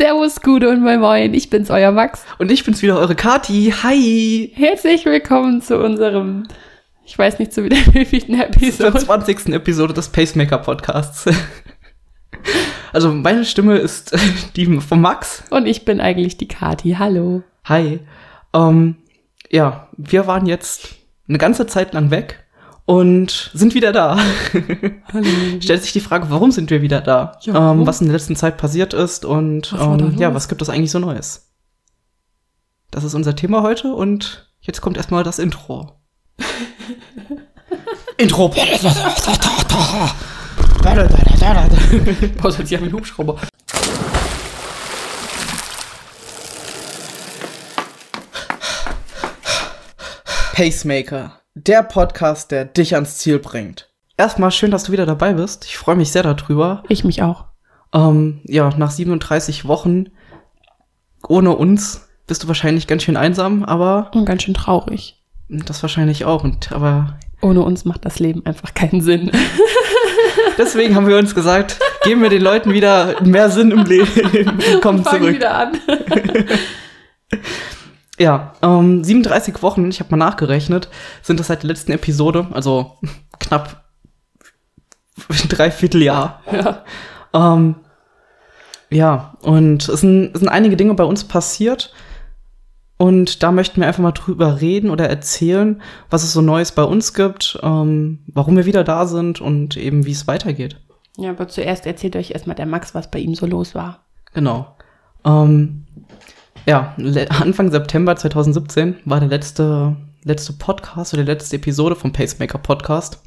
Servus, Gude und Moin Moin, ich bin's, euer Max. Und ich bin's wieder, eure Kati. Hi! Herzlich willkommen zu unserem, ich weiß nicht zu wieder wievielten Episode. Zur 20. Episode des Pacemaker Podcasts. Also meine Stimme ist die von Max. Und ich bin eigentlich die Kati. Hallo. Hi. Ähm, ja, wir waren jetzt eine ganze Zeit lang weg und sind wieder da. Hallo. Stellt sich die Frage, warum sind wir wieder da? Ja, ähm, was in der letzten Zeit passiert ist und ähm, ja, was gibt es eigentlich so Neues? Das ist unser Thema heute und jetzt kommt erstmal das Intro. Intro. Pause sich an den Hubschrauber. Pacemaker der Podcast, der dich ans Ziel bringt. Erstmal schön, dass du wieder dabei bist. Ich freue mich sehr darüber. Ich mich auch. Ähm, ja, nach 37 Wochen ohne uns bist du wahrscheinlich ganz schön einsam, aber. Und ganz schön traurig. Das wahrscheinlich auch. Und aber. Ohne uns macht das Leben einfach keinen Sinn. Deswegen haben wir uns gesagt, geben wir den Leuten wieder mehr Sinn im Leben. Kommen zurück. wieder an. Ja, ähm, 37 Wochen, ich habe mal nachgerechnet, sind das seit der letzten Episode, also knapp dreiviertel Jahr. Ja. Ähm, ja, und es sind, es sind einige Dinge bei uns passiert. Und da möchten wir einfach mal drüber reden oder erzählen, was es so Neues bei uns gibt, ähm, warum wir wieder da sind und eben wie es weitergeht. Ja, aber zuerst erzählt euch erstmal der Max, was bei ihm so los war. Genau. Ähm, ja, Anfang September 2017 war der letzte, letzte Podcast oder die letzte Episode vom Pacemaker Podcast.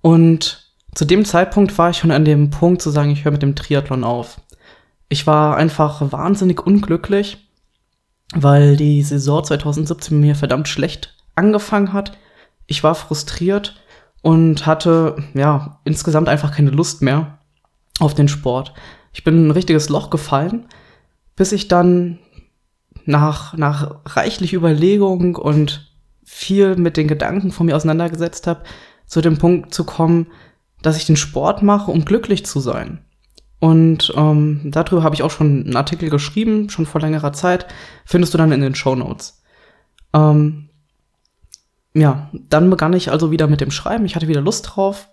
Und zu dem Zeitpunkt war ich schon an dem Punkt zu sagen, ich höre mit dem Triathlon auf. Ich war einfach wahnsinnig unglücklich, weil die Saison 2017 mir verdammt schlecht angefangen hat. Ich war frustriert und hatte, ja, insgesamt einfach keine Lust mehr auf den Sport. Ich bin in ein richtiges Loch gefallen, bis ich dann nach, nach reichlich Überlegung und viel mit den Gedanken von mir auseinandergesetzt habe, zu dem Punkt zu kommen, dass ich den Sport mache, um glücklich zu sein. Und ähm, darüber habe ich auch schon einen Artikel geschrieben, schon vor längerer Zeit. Findest du dann in den Show Notes. Ähm, ja, dann begann ich also wieder mit dem Schreiben. Ich hatte wieder Lust drauf.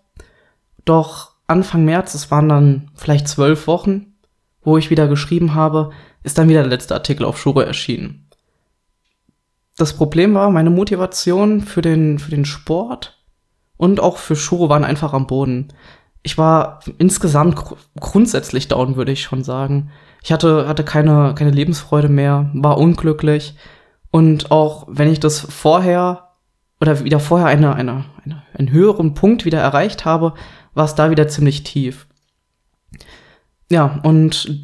Doch Anfang März, es waren dann vielleicht zwölf Wochen, wo ich wieder geschrieben habe, ist dann wieder der letzte Artikel auf Shuro erschienen. Das Problem war, meine Motivation für den, für den Sport und auch für Shuro waren einfach am Boden. Ich war insgesamt gr grundsätzlich down, würde ich schon sagen. Ich hatte, hatte keine, keine Lebensfreude mehr, war unglücklich. Und auch wenn ich das vorher oder wieder vorher eine, eine, eine, einen höheren Punkt wieder erreicht habe, war es da wieder ziemlich tief. Ja, und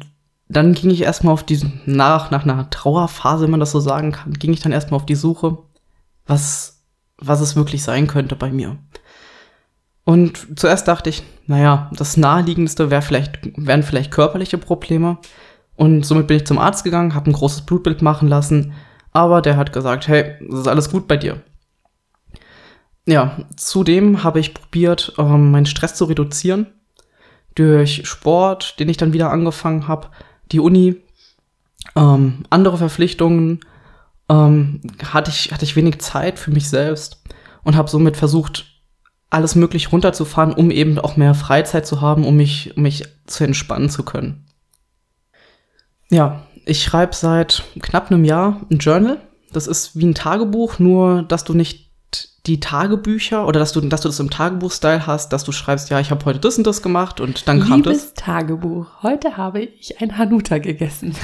dann ging ich erstmal auf die, nach, nach einer Trauerphase, wenn man das so sagen kann, ging ich dann erstmal auf die Suche, was, was es wirklich sein könnte bei mir. Und zuerst dachte ich, naja, das naheliegendste wär vielleicht, wären vielleicht körperliche Probleme. Und somit bin ich zum Arzt gegangen, habe ein großes Blutbild machen lassen, aber der hat gesagt, hey, das ist alles gut bei dir. Ja, zudem habe ich probiert, ähm, meinen Stress zu reduzieren durch Sport, den ich dann wieder angefangen habe, die Uni, ähm, andere Verpflichtungen, ähm, hatte, ich, hatte ich wenig Zeit für mich selbst und habe somit versucht, alles möglich runterzufahren, um eben auch mehr Freizeit zu haben, um mich, um mich zu entspannen zu können. Ja, ich schreibe seit knapp einem Jahr ein Journal. Das ist wie ein Tagebuch, nur dass du nicht die Tagebücher oder dass du, dass du das im Tagebuch-Style hast, dass du schreibst, ja, ich habe heute das und das gemacht und dann kam Liebes das. Tagebuch, heute habe ich ein Hanuta gegessen.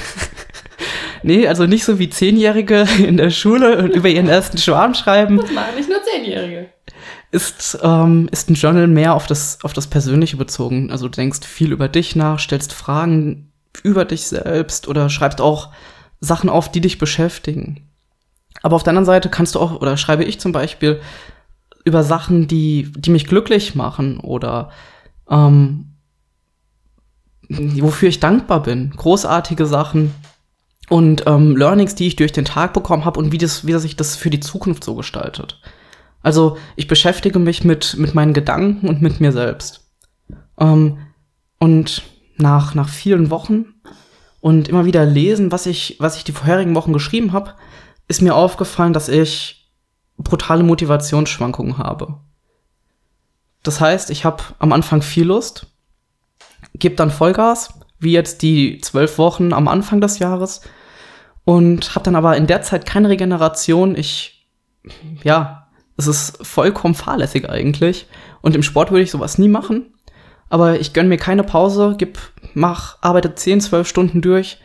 nee, also nicht so wie Zehnjährige in der Schule und über ihren ersten Schwarm schreiben. Das machen nicht nur Zehnjährige. Ist, ähm, ist ein Journal mehr auf das, auf das Persönliche bezogen. Also du denkst viel über dich nach, stellst Fragen über dich selbst oder schreibst auch Sachen auf, die dich beschäftigen. Aber auf der anderen Seite kannst du auch, oder schreibe ich zum Beispiel über Sachen, die, die mich glücklich machen oder ähm, wofür ich dankbar bin. Großartige Sachen und ähm, Learnings, die ich durch den Tag bekommen habe und wie, das, wie sich das für die Zukunft so gestaltet. Also ich beschäftige mich mit, mit meinen Gedanken und mit mir selbst. Ähm, und nach, nach vielen Wochen und immer wieder lesen, was ich, was ich die vorherigen Wochen geschrieben habe, ist mir aufgefallen, dass ich brutale Motivationsschwankungen habe. Das heißt, ich habe am Anfang viel Lust, gebe dann Vollgas, wie jetzt die zwölf Wochen am Anfang des Jahres, und habe dann aber in der Zeit keine Regeneration. Ich, ja, es ist vollkommen fahrlässig eigentlich. Und im Sport würde ich sowas nie machen. Aber ich gönne mir keine Pause, gib, mach, arbeite 10, 12 Stunden durch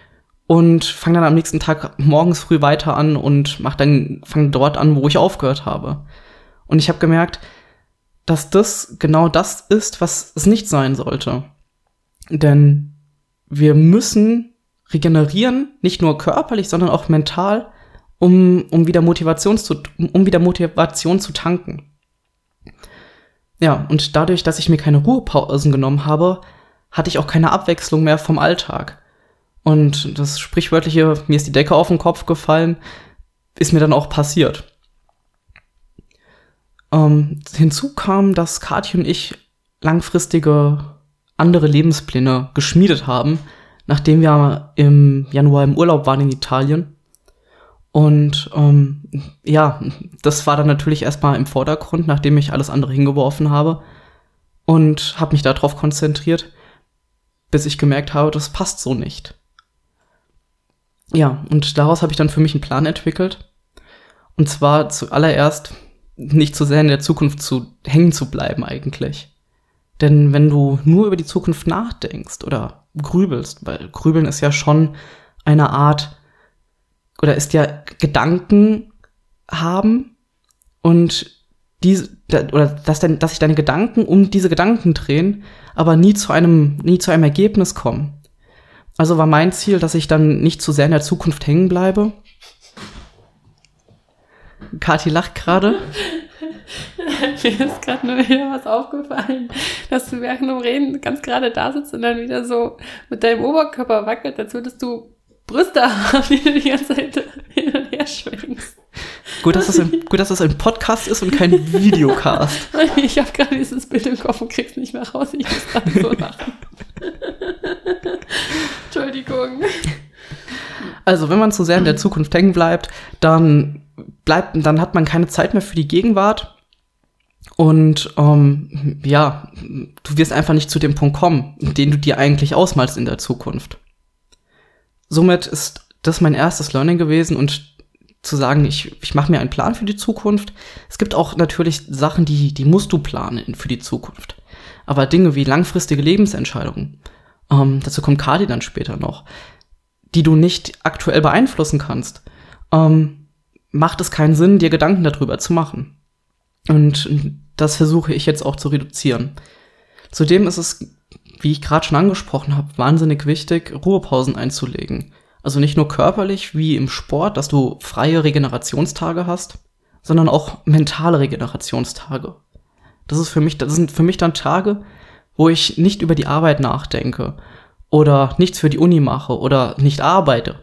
und fange dann am nächsten Tag morgens früh weiter an und mach dann, fange dort an, wo ich aufgehört habe. Und ich habe gemerkt, dass das genau das ist, was es nicht sein sollte. Denn wir müssen regenerieren, nicht nur körperlich, sondern auch mental, um, um, wieder, Motivation zu, um wieder Motivation zu tanken. Ja, und dadurch, dass ich mir keine Ruhepausen genommen habe, hatte ich auch keine Abwechslung mehr vom Alltag. Und das sprichwörtliche, mir ist die Decke auf den Kopf gefallen, ist mir dann auch passiert. Ähm, hinzu kam, dass Kathi und ich langfristige andere Lebenspläne geschmiedet haben, nachdem wir im Januar im Urlaub waren in Italien. Und ähm, ja, das war dann natürlich erstmal im Vordergrund, nachdem ich alles andere hingeworfen habe und habe mich darauf konzentriert, bis ich gemerkt habe, das passt so nicht. Ja, und daraus habe ich dann für mich einen Plan entwickelt. Und zwar zuallererst nicht zu sehr in der Zukunft zu hängen zu bleiben eigentlich. Denn wenn du nur über die Zukunft nachdenkst oder grübelst, weil grübeln ist ja schon eine Art oder ist ja Gedanken haben und diese oder dass, denn, dass sich deine Gedanken um diese Gedanken drehen, aber nie zu einem nie zu einem Ergebnis kommen. Also war mein Ziel, dass ich dann nicht zu sehr in der Zukunft hängen bleibe. Kathi lacht gerade. Mir ist gerade nur wieder was aufgefallen, dass du während dem Reden ganz gerade da sitzt und dann wieder so mit deinem Oberkörper wackelt, als würdest du Brüste haben, die du die ganze Zeit hin und her schwingst. Gut, dass das ein, gut, dass das ein Podcast ist und kein Videocast. ich habe gerade dieses Bild im Kopf und krieg's nicht mehr raus. Ich muss gerade so lachen. Entschuldigung. Also, wenn man zu sehr in der Zukunft hängen bleibt, dann bleibt, dann hat man keine Zeit mehr für die Gegenwart und ähm, ja, du wirst einfach nicht zu dem Punkt kommen, den du dir eigentlich ausmalst in der Zukunft. Somit ist das mein erstes Learning gewesen und zu sagen, ich, ich mache mir einen Plan für die Zukunft. Es gibt auch natürlich Sachen, die, die musst du planen für die Zukunft. Aber Dinge wie langfristige Lebensentscheidungen, ähm, dazu kommt Kadi dann später noch, die du nicht aktuell beeinflussen kannst, ähm, macht es keinen Sinn, dir Gedanken darüber zu machen. Und das versuche ich jetzt auch zu reduzieren. Zudem ist es, wie ich gerade schon angesprochen habe, wahnsinnig wichtig, Ruhepausen einzulegen. Also nicht nur körperlich wie im Sport, dass du freie Regenerationstage hast, sondern auch mentale Regenerationstage. Das ist für mich, das sind für mich dann Tage, wo ich nicht über die Arbeit nachdenke oder nichts für die Uni mache oder nicht arbeite.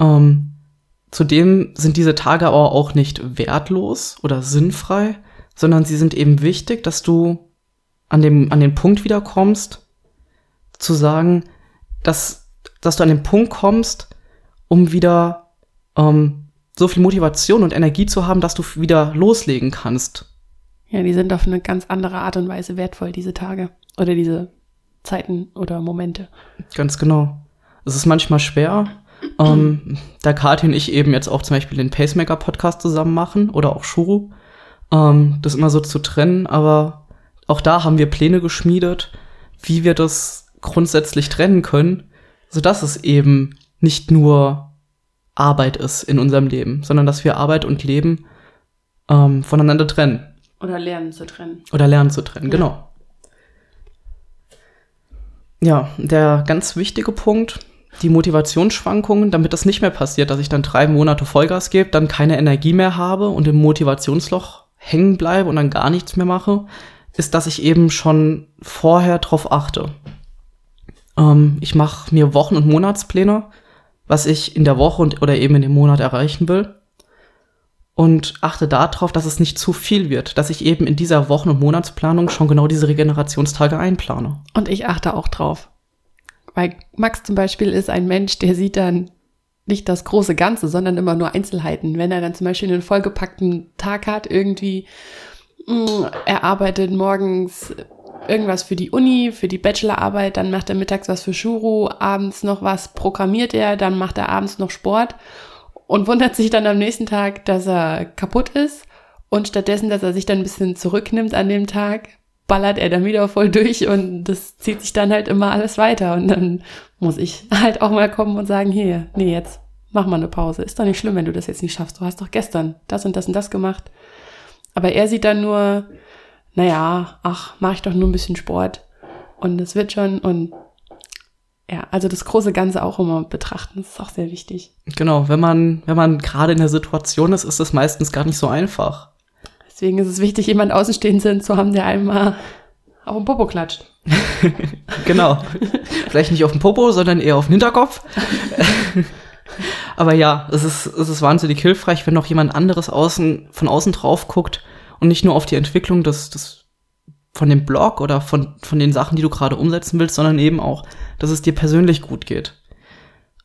Ähm, Zudem sind diese Tage aber auch nicht wertlos oder sinnfrei, sondern sie sind eben wichtig, dass du an, dem, an den Punkt wiederkommst, zu sagen, dass, dass du an den Punkt kommst, um wieder ähm, so viel Motivation und Energie zu haben, dass du wieder loslegen kannst. Ja, die sind auf eine ganz andere Art und Weise wertvoll, diese Tage oder diese Zeiten oder Momente. Ganz genau. Es ist manchmal schwer, ähm, da Kathi und ich eben jetzt auch zum Beispiel den Pacemaker-Podcast zusammen machen oder auch Shuru, ähm, das immer so zu trennen, aber auch da haben wir Pläne geschmiedet, wie wir das grundsätzlich trennen können, sodass es eben nicht nur Arbeit ist in unserem Leben, sondern dass wir Arbeit und Leben ähm, voneinander trennen. Oder lernen zu trennen. Oder lernen zu trennen, ja. genau. Ja, der ganz wichtige Punkt, die Motivationsschwankungen, damit das nicht mehr passiert, dass ich dann drei Monate Vollgas gebe, dann keine Energie mehr habe und im Motivationsloch hängen bleibe und dann gar nichts mehr mache, ist, dass ich eben schon vorher drauf achte. Ähm, ich mache mir Wochen- und Monatspläne, was ich in der Woche und, oder eben in dem Monat erreichen will. Und achte darauf, dass es nicht zu viel wird, dass ich eben in dieser Wochen- und Monatsplanung schon genau diese Regenerationstage einplane. Und ich achte auch drauf Weil Max zum Beispiel ist ein Mensch, der sieht dann nicht das große Ganze, sondern immer nur Einzelheiten. Wenn er dann zum Beispiel einen vollgepackten Tag hat, irgendwie, mh, er arbeitet morgens irgendwas für die Uni, für die Bachelorarbeit, dann macht er mittags was für Shuru, abends noch was programmiert er, dann macht er abends noch Sport und wundert sich dann am nächsten Tag, dass er kaputt ist und stattdessen, dass er sich dann ein bisschen zurücknimmt an dem Tag, ballert er dann wieder voll durch und das zieht sich dann halt immer alles weiter und dann muss ich halt auch mal kommen und sagen, hier, nee, jetzt mach mal eine Pause. Ist doch nicht schlimm, wenn du das jetzt nicht schaffst. Du hast doch gestern das und das und das gemacht. Aber er sieht dann nur, naja, ach, mach ich doch nur ein bisschen Sport und es wird schon und ja, also das große Ganze auch immer betrachten, das ist auch sehr wichtig. Genau, wenn man, wenn man gerade in der Situation ist, ist es meistens gar nicht so einfach. Deswegen ist es wichtig, jemand Außenstehenden zu haben, der einmal auf den Popo klatscht. genau. Vielleicht nicht auf den Popo, sondern eher auf den Hinterkopf. Aber ja, es ist, es ist wahnsinnig hilfreich, wenn noch jemand anderes außen, von außen drauf guckt und nicht nur auf die Entwicklung des, des von dem Blog oder von, von den Sachen, die du gerade umsetzen willst, sondern eben auch, dass es dir persönlich gut geht.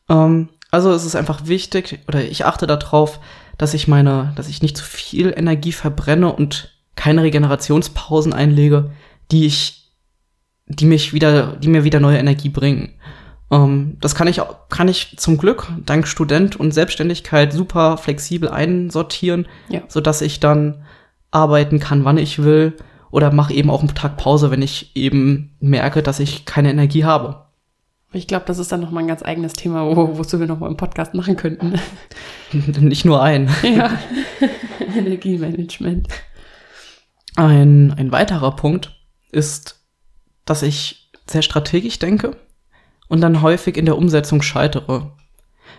Ähm, also es ist einfach wichtig, oder ich achte darauf, dass ich meine, dass ich nicht zu viel Energie verbrenne und keine Regenerationspausen einlege, die ich, die mich wieder, die mir wieder neue Energie bringen. Ähm, das kann ich, kann ich zum Glück dank Student und Selbstständigkeit super flexibel einsortieren, Ja. so dass ich dann arbeiten kann, wann ich will, oder mache eben auch einen Tag Pause, wenn ich eben merke, dass ich keine Energie habe. Ich glaube, das ist dann nochmal ein ganz eigenes Thema, wo, wozu wir nochmal einen Podcast machen könnten. Nicht nur ein. ja. Energiemanagement. Ein, ein weiterer Punkt ist, dass ich sehr strategisch denke und dann häufig in der Umsetzung scheitere.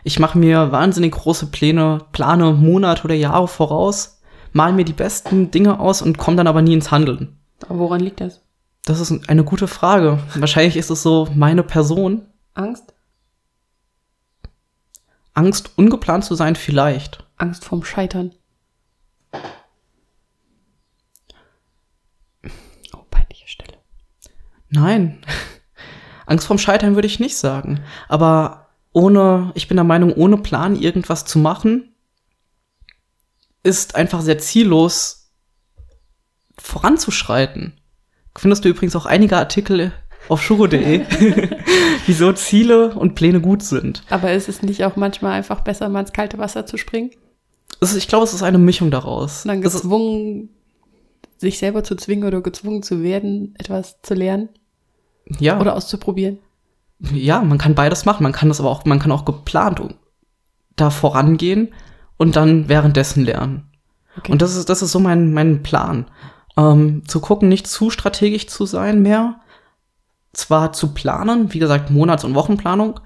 Ich mache mir wahnsinnig große Pläne, plane Monate oder Jahre voraus, mal mir die besten Dinge aus und komme dann aber nie ins Handeln. Aber woran liegt das? Das ist eine gute Frage. Wahrscheinlich ist es so meine Person. Angst? Angst, ungeplant zu sein, vielleicht. Angst vorm Scheitern. Oh, peinliche Stelle. Nein. Angst vorm Scheitern würde ich nicht sagen. Aber ohne, ich bin der Meinung, ohne Plan irgendwas zu machen, ist einfach sehr ziellos voranzuschreiten. Findest du übrigens auch einige Artikel auf shuro.de, wieso Ziele und Pläne gut sind. Aber ist es nicht auch manchmal einfach besser, mal ins kalte Wasser zu springen? Ist, ich glaube, es ist eine Mischung daraus. Und dann gezwungen, sich selber zu zwingen oder gezwungen zu werden, etwas zu lernen ja, oder auszuprobieren. ja, man kann beides machen. Man kann das aber auch, man kann auch geplant da vorangehen und dann währenddessen lernen. Okay. Und das ist, das ist so mein, mein Plan. Ähm, zu gucken, nicht zu strategisch zu sein mehr. Zwar zu planen, wie gesagt, Monats- und Wochenplanung,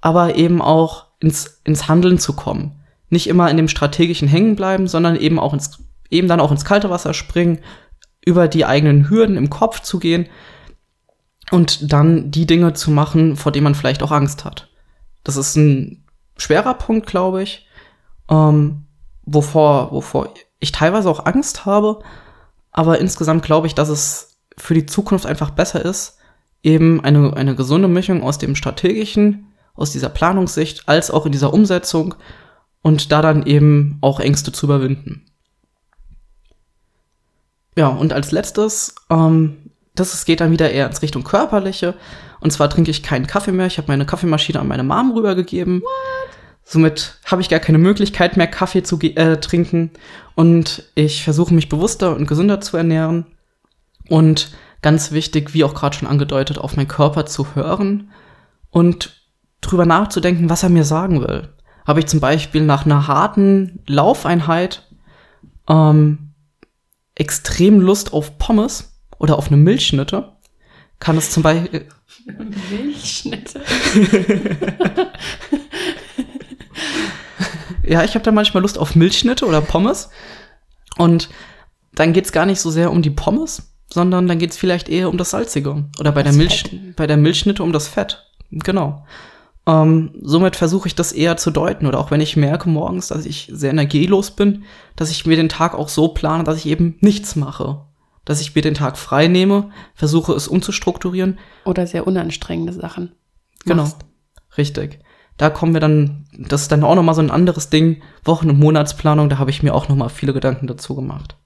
aber eben auch ins, ins Handeln zu kommen. Nicht immer in dem strategischen hängen bleiben, sondern eben auch ins, eben dann auch ins kalte Wasser springen, über die eigenen Hürden im Kopf zu gehen und dann die Dinge zu machen, vor denen man vielleicht auch Angst hat. Das ist ein schwerer Punkt, glaube ich, ähm, wovor, wovor ich teilweise auch Angst habe, aber insgesamt glaube ich, dass es für die Zukunft einfach besser ist, eben eine, eine gesunde Mischung aus dem strategischen, aus dieser Planungssicht, als auch in dieser Umsetzung und da dann eben auch Ängste zu überwinden. Ja, und als letztes, ähm, das geht dann wieder eher ins Richtung körperliche. Und zwar trinke ich keinen Kaffee mehr. Ich habe meine Kaffeemaschine an meine Mom rübergegeben. Somit habe ich gar keine Möglichkeit mehr, Kaffee zu äh, trinken. Und ich versuche mich bewusster und gesünder zu ernähren. Und ganz wichtig, wie auch gerade schon angedeutet, auf meinen Körper zu hören und drüber nachzudenken, was er mir sagen will. Habe ich zum Beispiel nach einer harten Laufeinheit ähm, extrem Lust auf Pommes oder auf eine Milchschnitte, kann es zum Beispiel, Milchschnitte. ja, ich habe da manchmal Lust auf Milchschnitte oder Pommes. Und dann geht's gar nicht so sehr um die Pommes, sondern dann geht's vielleicht eher um das Salzige. Oder bei der, Milch, Fett. bei der Milchschnitte um das Fett. Genau. Ähm, somit versuche ich das eher zu deuten. Oder auch wenn ich merke morgens, dass ich sehr energielos bin, dass ich mir den Tag auch so plane, dass ich eben nichts mache. Dass ich mir den Tag frei nehme, versuche es umzustrukturieren. Oder sehr unanstrengende Sachen. Genau. machst. Richtig. Da kommen wir dann, das ist dann auch noch mal so ein anderes Ding, Wochen- und Monatsplanung, da habe ich mir auch noch mal viele Gedanken dazu gemacht.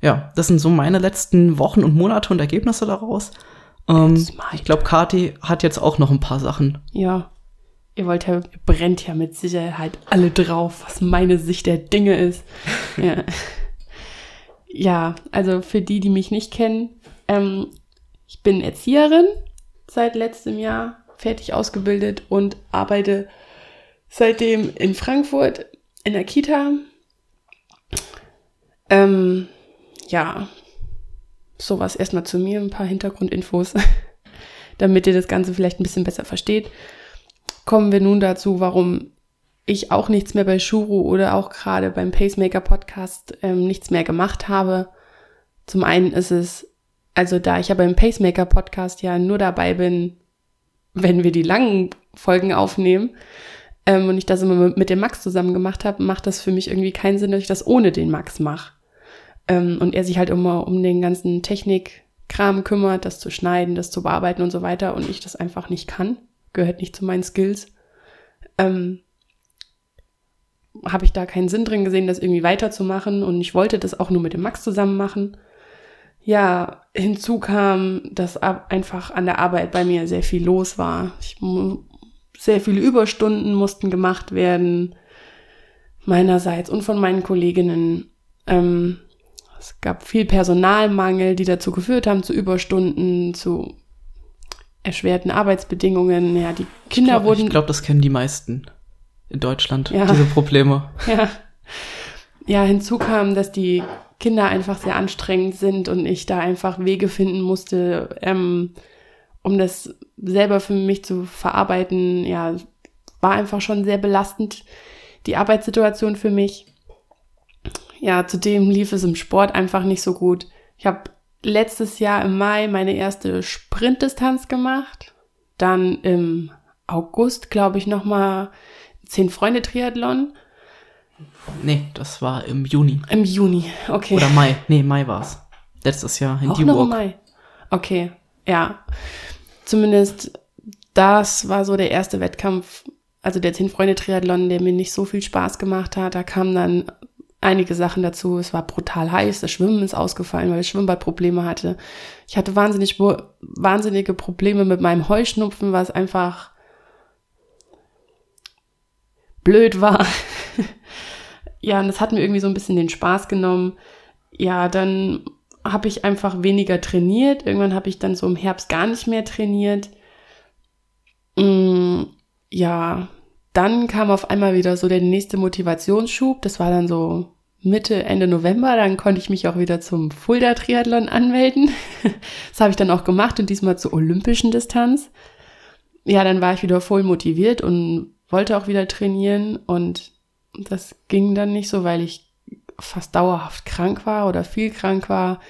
Ja, das sind so meine letzten Wochen und Monate und Ergebnisse daraus. Ähm, ich glaube, Kati hat jetzt auch noch ein paar Sachen. Ja. Ihr wollt ja, ihr brennt ja mit Sicherheit alle drauf, was meine Sicht der Dinge ist. ja. ja, also für die, die mich nicht kennen, ähm, ich bin Erzieherin seit letztem Jahr, fertig ausgebildet und arbeite seitdem in Frankfurt in der Kita. Ähm, ja, sowas erstmal zu mir, ein paar Hintergrundinfos, damit ihr das Ganze vielleicht ein bisschen besser versteht. Kommen wir nun dazu, warum ich auch nichts mehr bei Shuru oder auch gerade beim Pacemaker Podcast ähm, nichts mehr gemacht habe. Zum einen ist es, also da ich ja beim Pacemaker Podcast ja nur dabei bin, wenn wir die langen Folgen aufnehmen ähm, und ich das immer mit, dem Max zusammen gemacht habe, macht das für mich irgendwie keinen Sinn, dass ich das ohne den Max mache. Ähm, und er sich halt immer um den ganzen Technikkram kümmert, das zu schneiden, das zu bearbeiten und so weiter und ich das einfach nicht kann. Gehört nicht zu meinen Skills. Ähm, habe ich da keinen Sinn drin gesehen, das irgendwie weiterzumachen und ich wollte das auch nur mit dem Max zusammen machen. Ja, hinzu kam, dass einfach an der Arbeit bei mir sehr viel los war. Ich, sehr viele Überstunden mussten gemacht werden, meinerseits und von meinen Kolleginnen. Ähm, es gab viel Personalmangel, die dazu geführt haben, zu Überstunden, zu erschwerten Arbeitsbedingungen. Ja, die Kinder ich glaub, wurden Ich glaube, das kennen die meisten in Deutschland, Ja. diese Probleme. Ja. Ja, hinzu kam, dass die Kinder einfach sehr anstrengend sind und ich da einfach Wege finden musste, ähm, um das selber für mich zu verarbeiten. Ja, war einfach schon sehr belastend, die Arbeitssituation für mich. Ja, zudem lief es im Sport einfach nicht so gut. Ich habe letztes Jahr im Mai meine erste Sprintdistanz gemacht. Dann im August, glaube ich, nochmal zehn Freunde Triathlon. Nee, das war im Juni. Im Juni, okay. Oder Mai. Nee, Mai war's. Letztes Jahr in Auch noch im. Mai. Okay, ja. Zumindest das war so der erste Wettkampf, also der Zehn-Freunde-Triathlon, der mir nicht so viel Spaß gemacht hat. Da kamen dann einige Sachen dazu. Es war brutal heiß, das Schwimmen ist ausgefallen, weil ich Schwimmbadprobleme hatte. Ich hatte wahnsinnig, wahnsinnige Probleme mit meinem Heuschnupfen, was einfach blöd war. Ja, und das hat mir irgendwie so ein bisschen den Spaß genommen. Ja, dann habe ich einfach weniger trainiert. Irgendwann habe ich dann so im Herbst gar nicht mehr trainiert. Mm, ja, dann kam auf einmal wieder so der nächste Motivationsschub. Das war dann so Mitte, Ende November. Dann konnte ich mich auch wieder zum Fulda Triathlon anmelden. Das habe ich dann auch gemacht und diesmal zur olympischen Distanz. Ja, dann war ich wieder voll motiviert und wollte auch wieder trainieren und das ging dann nicht so, weil ich fast dauerhaft krank war oder viel krank war.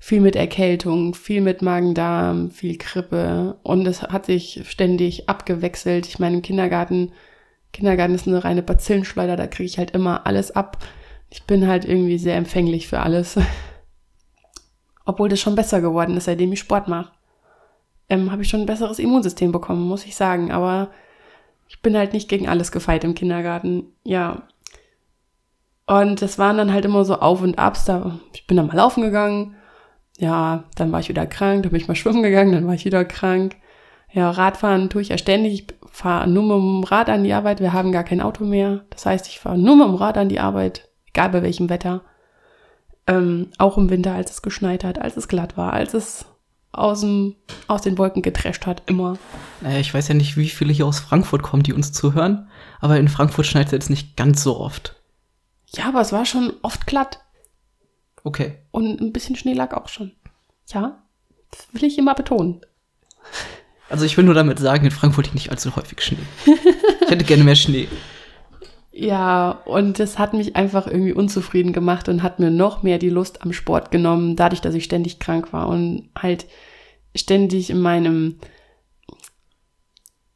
Viel mit Erkältung, viel mit Magen-Darm, viel Grippe. Und es hat sich ständig abgewechselt. Ich meine, im Kindergarten, Kindergarten ist eine reine Bazillenschleuder, da kriege ich halt immer alles ab. Ich bin halt irgendwie sehr empfänglich für alles. Obwohl das schon besser geworden ist, seitdem ich Sport mache. Ähm, Habe ich schon ein besseres Immunsystem bekommen, muss ich sagen. Aber ich bin halt nicht gegen alles gefeit im Kindergarten. Ja, und das waren dann halt immer so Auf und Abs. Da, ich bin dann mal laufen gegangen. Ja, dann war ich wieder krank. Dann bin ich mal schwimmen gegangen. Dann war ich wieder krank. Ja, Radfahren tue ich ja ständig. Ich fahre nur mit dem Rad an die Arbeit. Wir haben gar kein Auto mehr. Das heißt, ich fahre nur mit dem Rad an die Arbeit. Egal bei welchem Wetter. Ähm, auch im Winter, als es geschneit hat, als es glatt war, als es aus, dem, aus den Wolken getrescht hat. Immer. Naja, ich weiß ja nicht, wie viele hier aus Frankfurt kommen, die uns zuhören. Aber in Frankfurt schneit es jetzt nicht ganz so oft. Ja, aber es war schon oft glatt. Okay. Und ein bisschen Schnee lag auch schon. Ja, das will ich immer betonen. Also ich will nur damit sagen, in Frankfurt liegt nicht allzu häufig Schnee. Ich hätte gerne mehr Schnee. Ja, und das hat mich einfach irgendwie unzufrieden gemacht und hat mir noch mehr die Lust am Sport genommen, dadurch, dass ich ständig krank war und halt ständig in meinem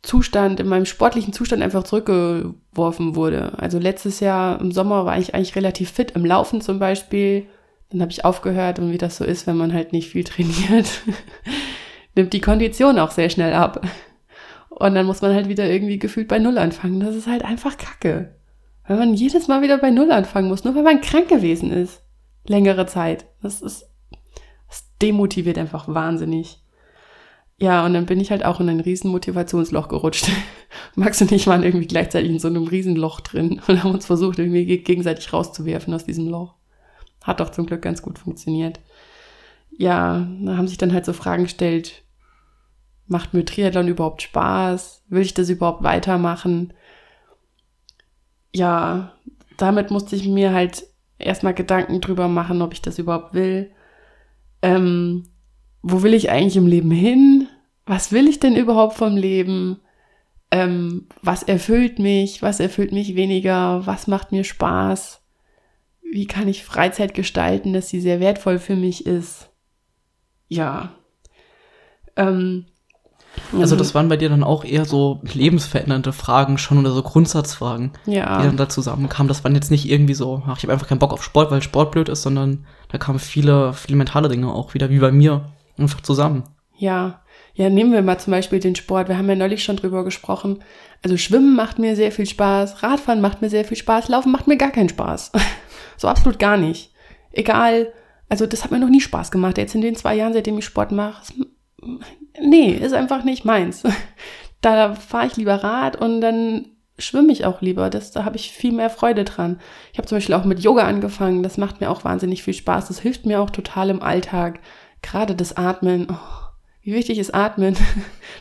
Zustand, in meinem sportlichen Zustand einfach zurückgeworfen wurde. Also letztes Jahr im Sommer war ich eigentlich relativ fit im Laufen zum Beispiel. Dann habe ich aufgehört und wie das so ist, wenn man halt nicht viel trainiert, nimmt die Kondition auch sehr schnell ab. Und dann muss man halt wieder irgendwie gefühlt bei Null anfangen. Das ist halt einfach Kacke. Wenn man jedes Mal wieder bei Null anfangen muss, nur weil man krank gewesen ist. Längere Zeit. Das ist, das demotiviert einfach wahnsinnig. Ja, und dann bin ich halt auch in ein riesen Motivationsloch gerutscht. Max und ich waren irgendwie gleichzeitig in so einem riesen Loch drin und haben uns versucht, irgendwie gegenseitig rauszuwerfen aus diesem Loch. Hat doch zum Glück ganz gut funktioniert. Ja, da haben sich dann halt so Fragen gestellt, macht mir Triathlon überhaupt Spaß? Will ich das überhaupt weitermachen? Ja, damit musste ich mir halt erstmal Gedanken drüber machen, ob ich das überhaupt will. Ähm, wo will ich eigentlich im Leben hin? Was will ich denn überhaupt vom Leben? Ähm, was erfüllt mich? Was erfüllt mich weniger? Was macht mir Spaß? Wie kann ich Freizeit gestalten, dass sie sehr wertvoll für mich ist? Ja. Ähm, also das waren bei dir dann auch eher so lebensverändernde Fragen schon oder so Grundsatzfragen, ja. die dann da zusammenkamen. Das waren jetzt nicht irgendwie so, ach, ich habe einfach keinen Bock auf Sport, weil Sport blöd ist, sondern da kamen viele, viele mentale Dinge auch wieder, wie bei mir, einfach zusammen. Ja, ja, nehmen wir mal zum Beispiel den Sport. Wir haben ja neulich schon drüber gesprochen. Also Schwimmen macht mir sehr viel Spaß, Radfahren macht mir sehr viel Spaß, Laufen macht mir gar keinen Spaß. so absolut gar nicht. Egal, also das hat mir noch nie Spaß gemacht. Jetzt in den zwei Jahren, seitdem ich Sport mache, nee, ist einfach nicht meins. Da fahre ich lieber Rad und dann schwimme ich auch lieber. Das, da habe ich viel mehr Freude dran. Ich habe zum Beispiel auch mit Yoga angefangen. Das macht mir auch wahnsinnig viel Spaß. Das hilft mir auch total im Alltag. Gerade das Atmen. Oh, wie wichtig ist Atmen?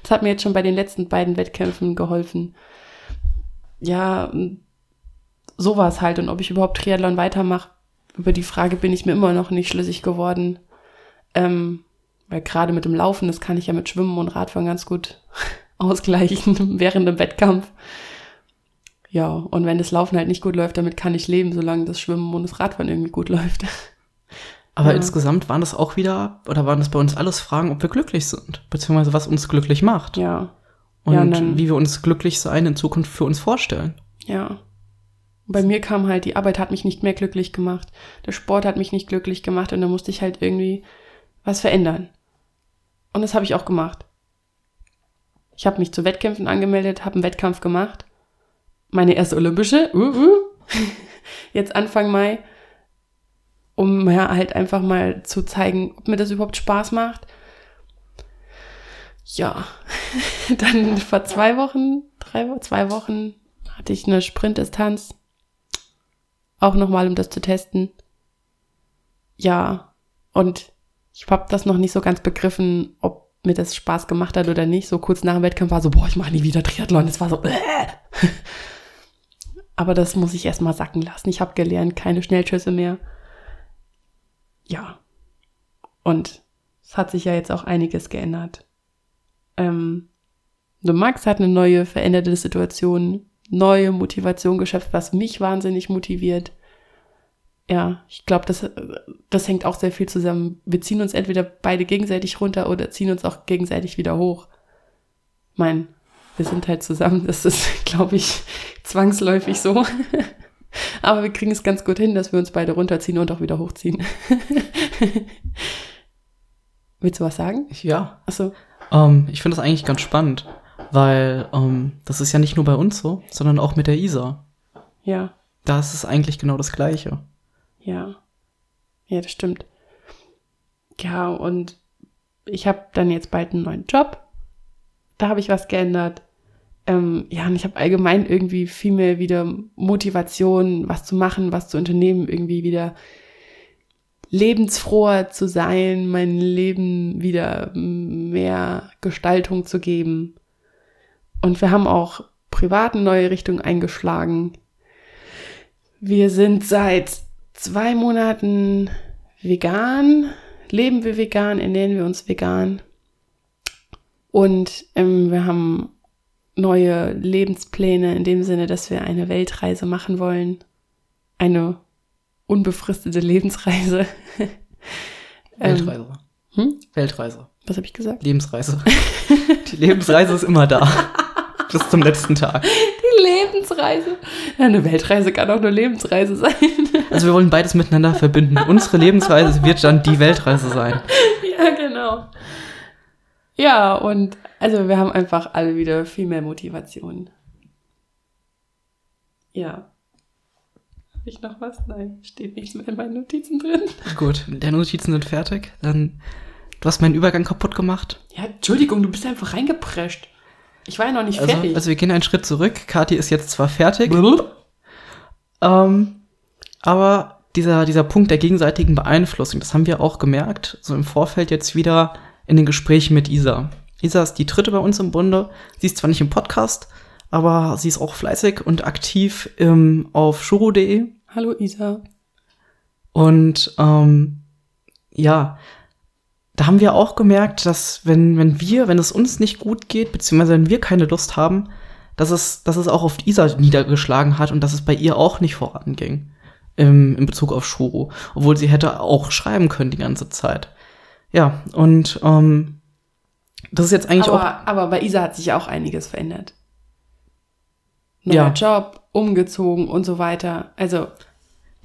Das hat mir jetzt schon bei den letzten beiden Wettkämpfen geholfen. Ja, sowas halt. Und ob ich überhaupt Triathlon weitermache, über die Frage bin ich mir immer noch nicht schlüssig geworden. Ähm, weil gerade mit dem Laufen, das kann ich ja mit Schwimmen und Radfahren ganz gut ausgleichen während dem Wettkampf. Ja, und wenn das Laufen halt nicht gut läuft, damit kann ich leben, solange das Schwimmen und das Radfahren irgendwie gut läuft. Aber ja. insgesamt waren das auch wieder, oder waren das bei uns alles Fragen, ob wir glücklich sind, beziehungsweise was uns glücklich macht. Ja. Und, ja, und wie wir uns glücklich sein in Zukunft für uns vorstellen. Ja. Bei mir kam halt, die Arbeit hat mich nicht mehr glücklich gemacht. Der Sport hat mich nicht glücklich gemacht und da musste ich halt irgendwie was verändern. Und das habe ich auch gemacht. Ich habe mich zu Wettkämpfen angemeldet, habe einen Wettkampf gemacht. Meine erste olympische, uh, uh, jetzt Anfang Mai, um ja halt einfach mal zu zeigen, ob mir das überhaupt Spaß macht. Ja, dann vor zwei Wochen, drei, zwei Wochen hatte ich eine Sprintdistanz. Auch nochmal, um das zu testen. Ja, und ich habe das noch nicht so ganz begriffen, ob mir das Spaß gemacht hat oder nicht. So kurz nach dem Wettkampf war so, boah, ich mache nie wieder Triathlon. Es war so, äh. Aber das muss ich erstmal sacken lassen. Ich habe gelernt, keine Schnellschüsse mehr. Ja. Und es hat sich ja jetzt auch einiges geändert. Ähm, Max hat eine neue, veränderte Situation, neue Motivation geschöpft, was mich wahnsinnig motiviert ja, ich glaube, das, das hängt auch sehr viel zusammen. Wir ziehen uns entweder beide gegenseitig runter oder ziehen uns auch gegenseitig wieder hoch. Mein, wir sind halt zusammen. Das ist, glaube ich, zwangsläufig so. Aber wir kriegen es ganz gut hin, dass wir uns beide runterziehen und auch wieder hochziehen. Willst du was sagen? Ja. Achso. Ähm, ich finde das eigentlich ganz spannend, weil ähm, das ist ja nicht nur bei uns so, sondern auch mit der Isa. Ja. Da ist es eigentlich genau das Gleiche. Ja. Ja, das stimmt. Ja, und ich habe dann jetzt bald einen neuen Job. Da habe ich was geändert. Ähm, ja, und ich habe allgemein irgendwie viel mehr wieder Motivation, was zu machen, was zu unternehmen, irgendwie wieder lebensfroher zu sein, mein Leben wieder mehr Gestaltung zu geben. Und wir haben auch privat eine neue Richtung eingeschlagen. Wir sind seit zwei Monaten vegan, leben wir vegan, ernähren wir uns vegan. Und ähm, wir haben neue Lebenspläne in dem Sinne, dass wir eine Weltreise machen wollen. Eine unbefristete Lebensreise. Weltreise. Ähm, hm? Weltreise. Was habe ich gesagt? Lebensreise. Die Lebensreise ist immer da. Bis zum letzten Tag. Lebensreise. Ja, eine Weltreise kann auch eine Lebensreise sein. Also wir wollen beides miteinander verbinden. Unsere Lebensreise wird dann die Weltreise sein. Ja, genau. Ja, und Also wir haben einfach alle wieder viel mehr Motivation. Ja. Habe ich noch was? Nein, steht nichts mehr in meinen Notizen drin. Gut, deine Notizen sind fertig. Dann, du hast meinen Übergang kaputt gemacht. Ja, Entschuldigung, du bist einfach reingeprescht. Ich war ja noch nicht Also, fertig. also wir gehen einen Schritt zurück. Kathi ist jetzt zwar fertig, ähm, aber dieser, dieser Punkt der gegenseitigen Beeinflussung, das haben wir auch gemerkt, so im Vorfeld jetzt wieder in den Gesprächen mit Isa. Isa ist die dritte bei uns im Bunde. Sie ist zwar nicht im Podcast, aber sie ist auch fleißig und aktiv ähm, auf shuro.de. Hallo Isa. Und ähm, ja, da haben wir auch gemerkt, dass wenn, wenn wir, wenn es uns nicht gut geht, beziehungsweise wenn wir keine Lust haben, dass es, dass es auch auf Isa niedergeschlagen hat und dass es bei ihr auch nicht voranging im, in Bezug auf Shuro, obwohl sie hätte auch schreiben können die ganze Zeit. Ja, und ähm, das ist jetzt eigentlich auch Aber, aber bei Isa hat sich auch einiges verändert. Neuer Ja. Job, umgezogen und so weiter. Also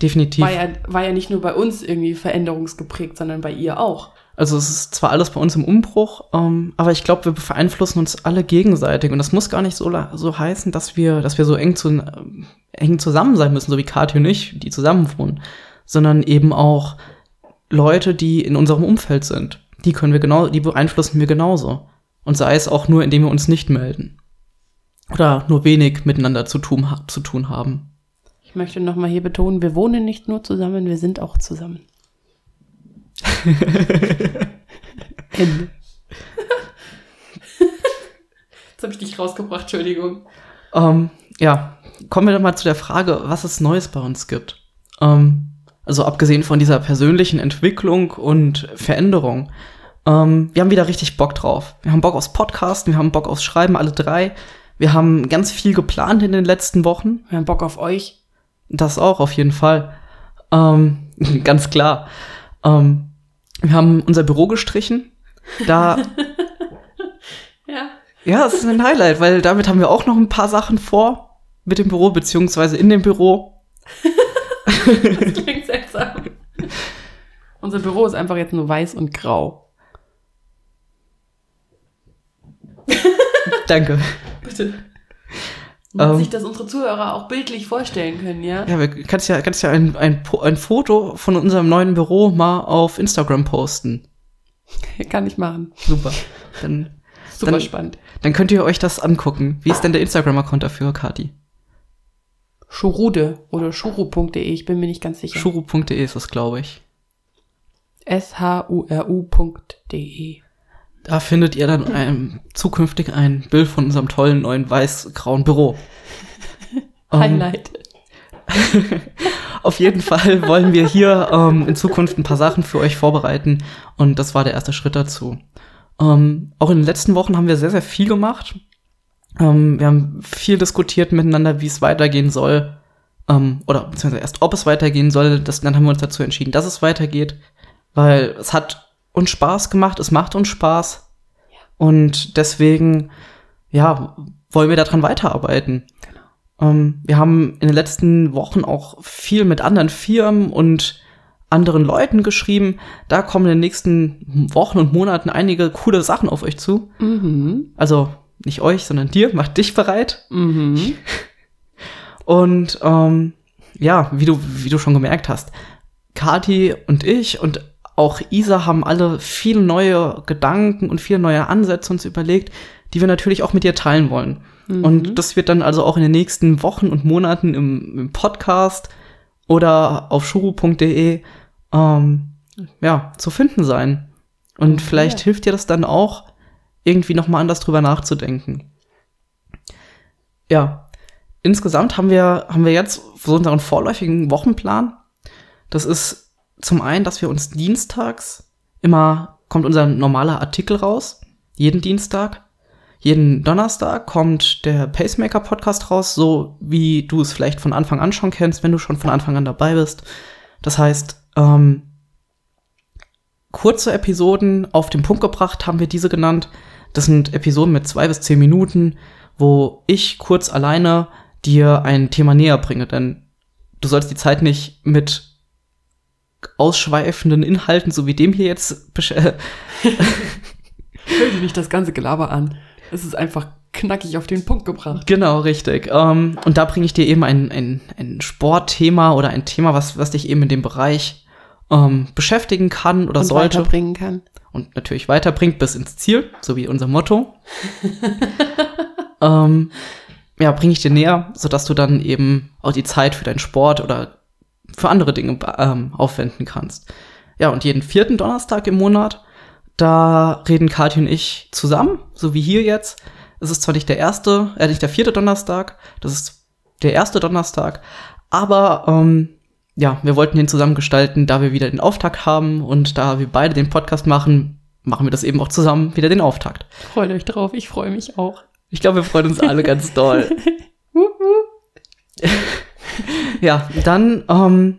definitiv. war ja, war ja nicht nur bei uns irgendwie veränderungsgeprägt, sondern bei ihr auch. Also es ist zwar alles bei uns im Umbruch, ähm, aber ich glaube, wir beeinflussen uns alle gegenseitig und das muss gar nicht so, so heißen, dass wir, dass wir so eng, zu, ähm, eng zusammen sein müssen, so wie Kathi und ich, die zusammen wohnen, sondern eben auch Leute, die in unserem Umfeld sind. Die können wir genau, die beeinflussen wir genauso. Und sei es auch nur, indem wir uns nicht melden. Oder nur wenig miteinander zu tun, zu tun haben. Ich möchte nochmal hier betonen, wir wohnen nicht nur zusammen, wir sind auch zusammen. Ende. Jetzt habe ich dich rausgebracht, Entschuldigung. Ähm, ja, kommen wir doch mal zu der Frage, was es Neues bei uns gibt. Ähm, also abgesehen von dieser persönlichen Entwicklung und Veränderung. Ähm, wir haben wieder richtig Bock drauf. Wir haben Bock aufs Podcasten, wir haben Bock aufs Schreiben, alle drei. Wir haben ganz viel geplant in den letzten Wochen. Wir haben Bock auf euch. Das auch, auf jeden Fall. Ganz klar. Ähm, wir haben unser Büro gestrichen. Da Ja. Ja, es ist ein Highlight, weil damit haben wir auch noch ein paar Sachen vor mit dem Büro, beziehungsweise in dem Büro. Das klingt seltsam. Unser Büro ist einfach jetzt nur weiß und grau. Danke. Bitte. Ähm. sich das unsere Zuhörer auch bildlich vorstellen können, ja? Ja, wir kannst ja, kannst ja ein, ein, ein Foto von unserem neuen Büro mal auf Instagram posten. Kann ich machen. Super. Dann, Super Dann- spannend. dann könnt ihr euch das angucken. Wie ist denn der Instagram-Account dafür, Kati? Schurude oder schuru.de, ich bin mir nicht ganz sicher. Shuru.de ist das, glaube ich. S-H-U-R-U.de. Da findet ihr dann ein, zukünftig ein Bild von unserem tollen neuen weiß-grauen Büro. Ähm, Highlight. Auf jeden Fall wollen wir hier ähm, in Zukunft ein paar Sachen für euch vorbereiten und das war der erste Schritt dazu. Ähm, auch in den letzten Wochen haben wir sehr, sehr viel gemacht. Wir haben viel diskutiert miteinander, wie es weitergehen soll. Oder beziehungsweise erst, ob es weitergehen soll. Das, dann haben wir uns dazu entschieden, dass es weitergeht, weil es hat uns Spaß gemacht, es macht uns Spaß. Und deswegen, ja, wollen wir daran weiterarbeiten. Ähm, wir haben in den letzten Wochen auch viel mit anderen Firmen und anderen Leuten geschrieben. Da kommen in den nächsten Wochen und Monaten einige coole Sachen auf euch zu. Mhm. Also nicht euch, sondern dir. Macht dich bereit. Mhm. Und ähm, ja, wie du, wie du schon gemerkt hast, Kati und ich und auch Isa haben alle viele neue Gedanken und viele neue Ansätze uns überlegt, die wir natürlich auch mit dir teilen wollen. Und das wird dann also auch in den nächsten Wochen und Monaten im, im Podcast oder auf shuru.de ähm, ja, zu finden sein. Und vielleicht hilft dir das dann auch, irgendwie nochmal anders drüber nachzudenken. Ja, insgesamt haben wir, haben wir jetzt so unseren vorläufigen Wochenplan. Das ist zum einen, dass wir uns dienstags immer kommt unser normaler Artikel raus. Jeden Dienstag. Jeden Donnerstag kommt der Pacemaker Podcast raus, so wie du es vielleicht von Anfang an schon kennst, wenn du schon von Anfang an dabei bist. Das heißt, ähm, kurze Episoden auf den Punkt gebracht haben wir diese genannt. Das sind Episoden mit zwei bis zehn Minuten, wo ich kurz alleine dir ein Thema näher bringe, denn du sollst die Zeit nicht mit ausschweifenden Inhalten, so wie dem hier jetzt, äh, Hör dir nicht das ganze Gelaber an. Es ist einfach knackig auf den Punkt gebracht. Genau, richtig. Ähm, und da bringe ich dir eben ein, ein, ein Sportthema oder ein Thema, was, was dich eben in dem Bereich ähm, beschäftigen kann oder Und sollte. weiterbringen kann. und natürlich weiterbringt bis ins Ziel, so wie unser Motto. ähm, ja, bringe ich dir näher, sodass du dann eben auch die Zeit für deinen Sport oder für andere Dinge ähm, aufwenden kannst. Ja, und jeden vierten Donnerstag im Monat, da reden Kathi und ich zusammen, so wie hier jetzt. Es ist zwar nicht der erste, äh, nicht der vierte Donnerstag, das ist der erste Donnerstag, aber ähm, ja, wir wollten den zusammen gestalten, da wir wieder den Auftakt haben und da wir beide den Podcast machen, machen wir das eben auch zusammen wieder den Auftakt. Freut euch drauf, ich freue mich auch. Ich glaube, wir freuen uns alle ganz doll. Ja, dann ähm,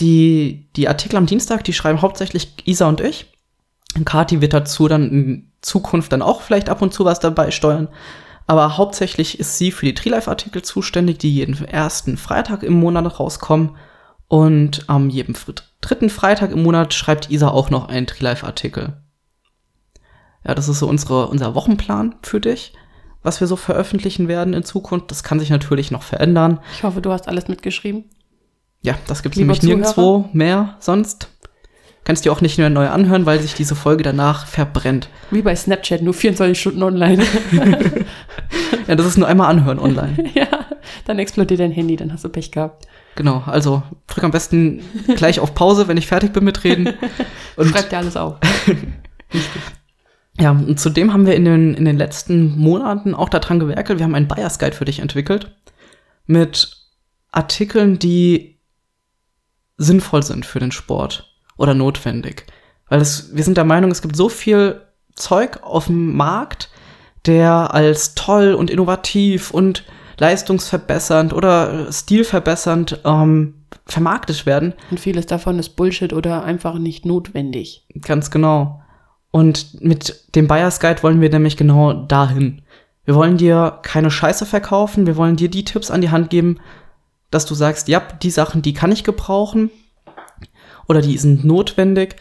die, die Artikel am Dienstag, die schreiben hauptsächlich Isa und ich. Kati wird dazu dann in Zukunft dann auch vielleicht ab und zu was dabei steuern. Aber hauptsächlich ist sie für die Treelife-Artikel zuständig, die jeden ersten Freitag im Monat rauskommen. Und am jedem dritten Freitag im Monat schreibt Isa auch noch einen Treelife-Artikel. Ja, das ist so unsere, unser Wochenplan für dich, was wir so veröffentlichen werden in Zukunft. Das kann sich natürlich noch verändern. Ich hoffe, du hast alles mitgeschrieben. Ja, das gibt's Lieber nämlich nirgendwo mehr sonst. Kannst dir auch nicht mehr neu anhören, weil sich diese Folge danach verbrennt. Wie bei Snapchat, nur 24 Stunden online. Ja, das ist nur einmal anhören online. ja, dann explodiert dein Handy, dann hast du Pech gehabt. Genau, also drück am besten gleich auf Pause, wenn ich fertig bin mit Reden. Und Schreib dir alles auf. Ja, und zudem haben wir in den, in den letzten Monaten auch daran gewerkelt. Wir haben einen Buyers Guide für dich entwickelt mit Artikeln, die sinnvoll sind für den Sport oder notwendig. Weil es, wir sind der Meinung, es gibt so viel Zeug auf dem Markt, der als toll und innovativ und leistungsverbessernd oder stilverbessernd ähm, vermarktet werden. Und vieles davon ist Bullshit oder einfach nicht notwendig. Ganz genau. Und mit dem Buyers Guide wollen wir nämlich genau dahin. Wir wollen dir keine Scheiße verkaufen, wir wollen dir die Tipps an die Hand geben, dass du sagst, ja, die Sachen, die kann ich gebrauchen oder die sind notwendig.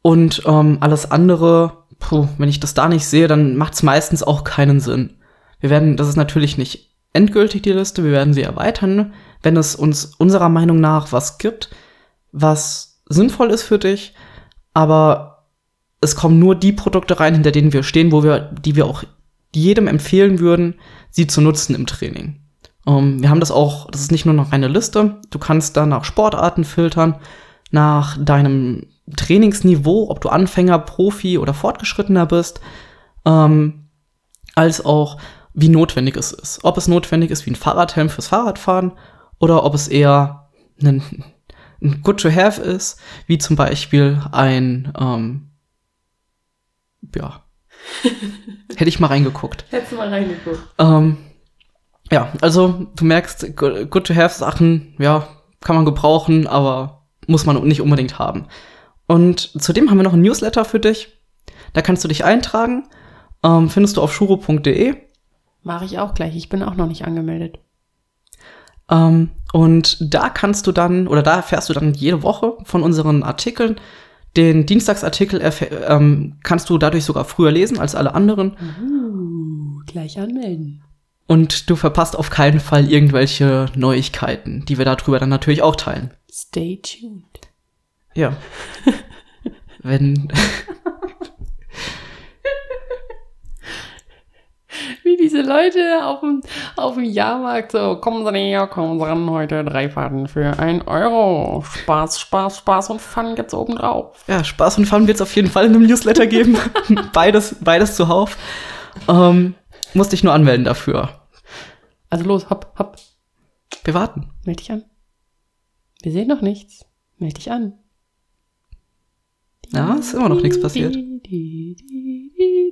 Und ähm, alles andere, puh, wenn ich das da nicht sehe, dann macht es meistens auch keinen Sinn. Wir werden, das ist natürlich nicht endgültig die Liste, wir werden sie erweitern, wenn es uns unserer Meinung nach was gibt, was sinnvoll ist für dich, aber es kommen nur die Produkte rein, hinter denen wir stehen, wo wir, die wir auch jedem empfehlen würden, sie zu nutzen im Training. Ähm, wir haben das auch, das ist nicht nur noch eine Liste, du kannst da nach Sportarten filtern, nach deinem Trainingsniveau, ob du Anfänger, Profi oder Fortgeschrittener bist, ähm, als auch wie notwendig es ist. Ob es notwendig ist wie ein Fahrradhelm fürs Fahrradfahren oder ob es eher ein, ein Good to Have ist, wie zum Beispiel ein, ähm, ja, hätte ich mal reingeguckt. Hättest du mal reingeguckt. Ähm, ja, also du merkst, Good to Have Sachen, ja, kann man gebrauchen, aber muss man nicht unbedingt haben. Und zudem haben wir noch ein Newsletter für dich. Da kannst du dich eintragen. Ähm, findest du auf shuro.de. Mache ich auch gleich. Ich bin auch noch nicht angemeldet. Ähm, und da kannst du dann, oder da erfährst du dann jede Woche von unseren Artikeln. Den Dienstagsartikel ähm, kannst du dadurch sogar früher lesen als alle anderen. Uh, gleich anmelden. Und du verpasst auf keinen Fall irgendwelche Neuigkeiten, die wir darüber dann natürlich auch teilen. Stay tuned. Ja. Wenn. Wie diese Leute auf dem, auf dem Jahrmarkt so, kommen Sie näher, kommen Sie ran, heute drei Fahrten für ein Euro. Spaß, Spaß, Spaß und Fun gibt's oben drauf. Ja, Spaß und Fun wird es auf jeden Fall in einem Newsletter geben. beides, beides zuhauf. Ähm, musst dich nur anmelden dafür. Also los, hopp, hopp, Wir warten. meld dich an. Wir sehen noch nichts. Meld dich an. Ja, ist immer noch nichts passiert.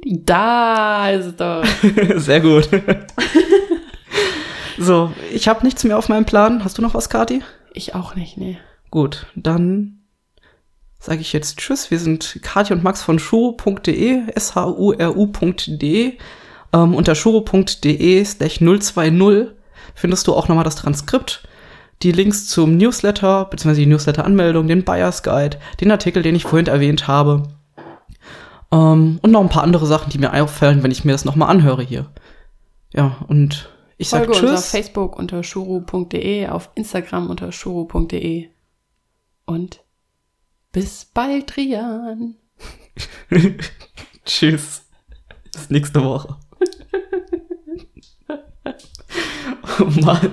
Da ist es doch. Sehr gut. so, ich habe nichts mehr auf meinem Plan. Hast du noch was, Kati? Ich auch nicht, nee. Gut, dann sage ich jetzt Tschüss. Wir sind Katja und Max von shuro.de, s-h-u-r-u.de. Ähm, unter shuro.de slash 020 findest du auch nochmal das Transkript, die Links zum Newsletter, beziehungsweise die Newsletter-Anmeldung, den Buyers Guide, den Artikel, den ich vorhin erwähnt habe. Ähm, und noch ein paar andere Sachen, die mir auffallen, wenn ich mir das nochmal anhöre hier. Ja, und ich sag Folge uns auf Tschüss. Facebook unter shuru.de, auf Instagram unter shuru.de. Und bis bald, Rian. Tschüss. Bis nächste Woche. oh Mann.